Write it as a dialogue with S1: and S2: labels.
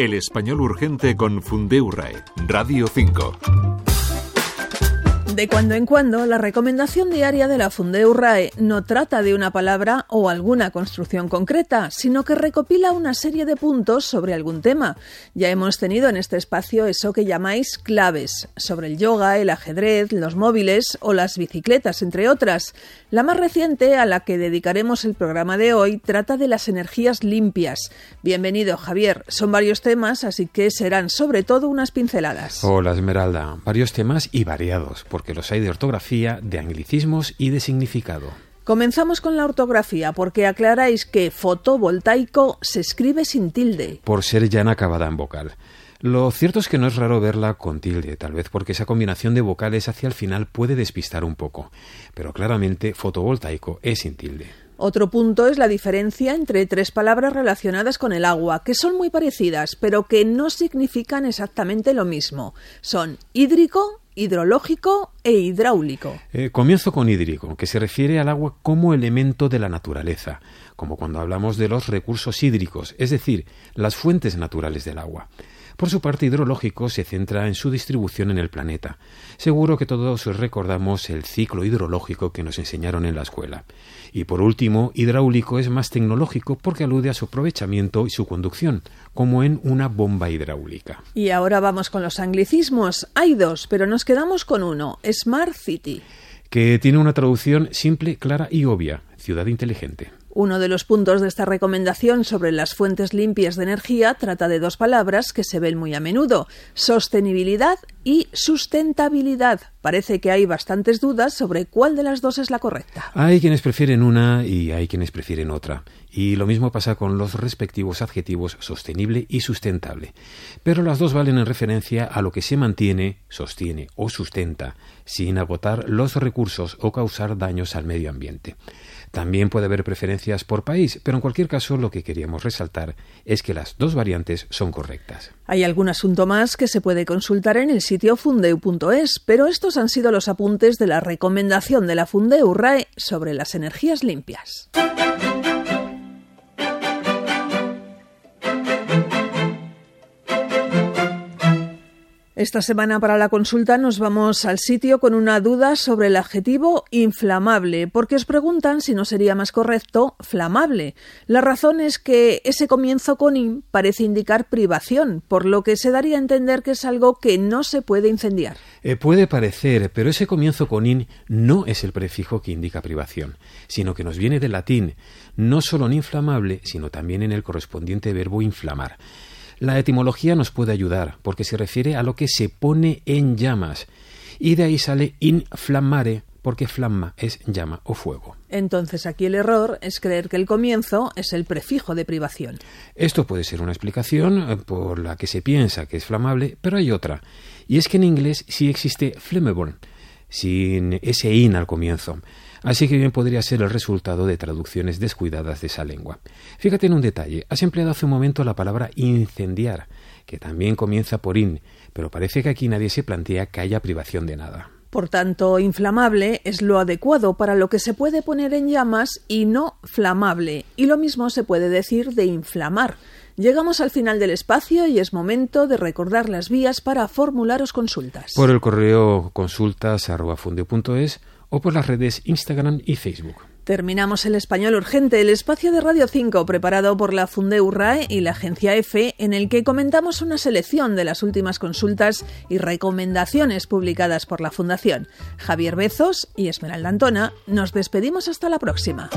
S1: El español urgente con Fundeu RAE, Radio 5.
S2: De cuando en cuando, la recomendación diaria de la Fundeu RAE no trata de una palabra o alguna construcción concreta, sino que recopila una serie de puntos sobre algún tema. Ya hemos tenido en este espacio eso que llamáis claves, sobre el yoga, el ajedrez, los móviles o las bicicletas, entre otras. La más reciente, a la que dedicaremos el programa de hoy, trata de las energías limpias. Bienvenido, Javier. Son varios temas, así que serán sobre todo unas pinceladas.
S3: Hola, Esmeralda. Varios temas y variados, porque los hay de ortografía, de anglicismos y de significado.
S2: Comenzamos con la ortografía porque aclaráis que fotovoltaico se escribe sin tilde.
S3: Por ser ya acabada en vocal. Lo cierto es que no es raro verla con tilde, tal vez porque esa combinación de vocales hacia el final puede despistar un poco, pero claramente fotovoltaico es sin tilde.
S2: Otro punto es la diferencia entre tres palabras relacionadas con el agua, que son muy parecidas, pero que no significan exactamente lo mismo. Son hídrico, hidrológico e hidráulico.
S3: Eh, comienzo con hídrico, que se refiere al agua como elemento de la naturaleza, como cuando hablamos de los recursos hídricos, es decir, las fuentes naturales del agua. Por su parte, hidrológico se centra en su distribución en el planeta. Seguro que todos recordamos el ciclo hidrológico que nos enseñaron en la escuela. Y por último, hidráulico es más tecnológico porque alude a su aprovechamiento y su conducción, como en una bomba hidráulica.
S2: Y ahora vamos con los anglicismos. Hay dos, pero nos quedamos con uno, Smart City.
S3: Que tiene una traducción simple, clara y obvia, ciudad inteligente.
S2: Uno de los puntos de esta recomendación sobre las fuentes limpias de energía trata de dos palabras que se ven muy a menudo, sostenibilidad y sustentabilidad. Parece que hay bastantes dudas sobre cuál de las dos es la correcta.
S3: Hay quienes prefieren una y hay quienes prefieren otra. Y lo mismo pasa con los respectivos adjetivos sostenible y sustentable. Pero las dos valen en referencia a lo que se mantiene, sostiene o sustenta, sin agotar los recursos o causar daños al medio ambiente. También puede haber preferencias por país, pero en cualquier caso lo que queríamos resaltar es que las dos variantes son correctas.
S2: Hay algún asunto más que se puede consultar en el sitio fundeu.es, pero estos han sido los apuntes de la recomendación de la Fundeu RAE sobre las energías limpias. Esta semana para la consulta nos vamos al sitio con una duda sobre el adjetivo inflamable, porque os preguntan si no sería más correcto flamable. La razón es que ese comienzo con in parece indicar privación, por lo que se daría a entender que es algo que no se puede incendiar.
S3: Eh, puede parecer, pero ese comienzo con in no es el prefijo que indica privación, sino que nos viene del latín, no solo en inflamable, sino también en el correspondiente verbo inflamar. La etimología nos puede ayudar porque se refiere a lo que se pone en llamas y de ahí sale inflamare porque flamma es llama o fuego.
S2: Entonces aquí el error es creer que el comienzo es el prefijo de privación.
S3: Esto puede ser una explicación eh, por la que se piensa que es flamable, pero hay otra, y es que en inglés sí existe flammable, sin ese in al comienzo. Así que bien podría ser el resultado de traducciones descuidadas de esa lengua. Fíjate en un detalle, has empleado hace un momento la palabra incendiar, que también comienza por in, pero parece que aquí nadie se plantea que haya privación de nada.
S2: Por tanto, inflamable es lo adecuado para lo que se puede poner en llamas y no flamable, y lo mismo se puede decir de inflamar. Llegamos al final del espacio y es momento de recordar las vías para formularos consultas.
S3: Por el correo consultas.fundio.es o por las redes Instagram y Facebook.
S2: Terminamos el español urgente, el espacio de Radio 5 preparado por la Fundeu RAE y la agencia EFE, en el que comentamos una selección de las últimas consultas y recomendaciones publicadas por la Fundación. Javier Bezos y Esmeralda Antona, nos despedimos hasta la próxima.